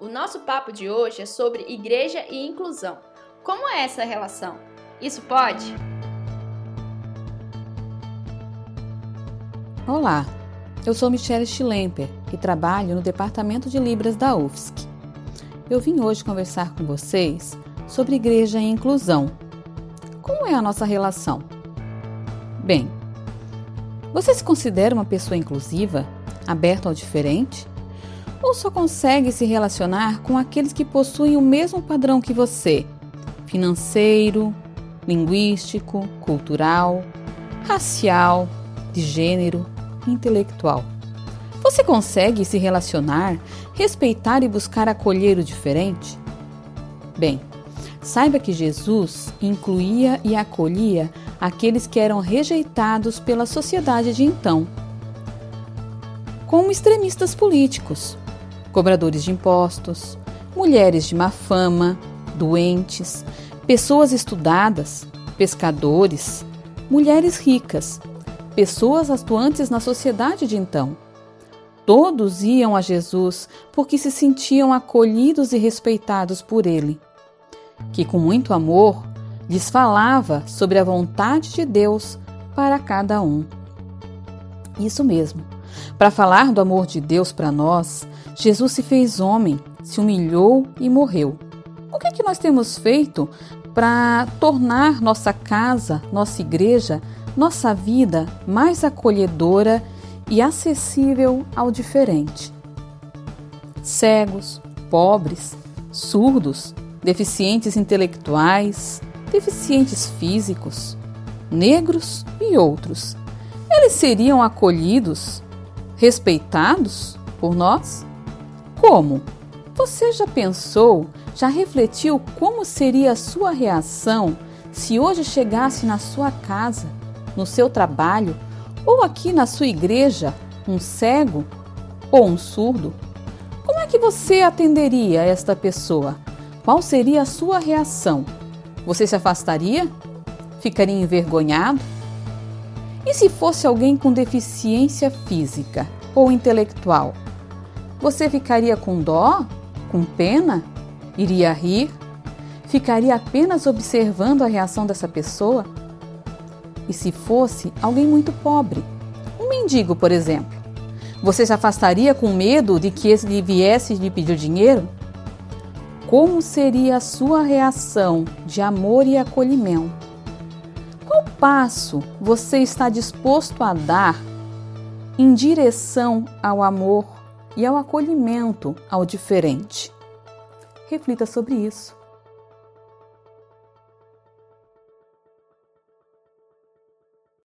O nosso papo de hoje é sobre igreja e inclusão. Como é essa relação? Isso pode? Olá, eu sou Michelle Schlemper e trabalho no Departamento de Libras da UFSC. Eu vim hoje conversar com vocês sobre igreja e inclusão. Como é a nossa relação? Bem, você se considera uma pessoa inclusiva, aberta ao diferente? Ou só consegue se relacionar com aqueles que possuem o mesmo padrão que você, financeiro, linguístico, cultural, racial, de gênero, intelectual? Você consegue se relacionar, respeitar e buscar acolher o diferente? Bem, saiba que Jesus incluía e acolhia aqueles que eram rejeitados pela sociedade de então, como extremistas políticos, cobradores de impostos, mulheres de má fama, doentes, pessoas estudadas, pescadores, mulheres ricas, pessoas atuantes na sociedade de então. Todos iam a Jesus porque se sentiam acolhidos e respeitados por ele, que com muito amor lhes falava sobre a vontade de Deus para cada um. Isso mesmo. Para falar do amor de Deus para nós, Jesus se fez homem, se humilhou e morreu. O que, é que nós temos feito para tornar nossa casa, nossa igreja, nossa vida mais acolhedora e acessível ao diferente? Cegos, pobres, surdos, deficientes intelectuais, deficientes físicos, negros e outros. Eles seriam acolhidos, respeitados por nós? Como? Você já pensou, já refletiu como seria a sua reação se hoje chegasse na sua casa, no seu trabalho ou aqui na sua igreja um cego ou um surdo? Como é que você atenderia esta pessoa? Qual seria a sua reação? Você se afastaria? Ficaria envergonhado? E se fosse alguém com deficiência física ou intelectual? Você ficaria com dó? Com pena? Iria rir? Ficaria apenas observando a reação dessa pessoa? E se fosse alguém muito pobre? Um mendigo, por exemplo? Você se afastaria com medo de que ele viesse lhe pedir dinheiro? como seria a sua reação de amor e acolhimento? Qual passo você está disposto a dar em direção ao amor e ao acolhimento ao diferente? Reflita sobre isso.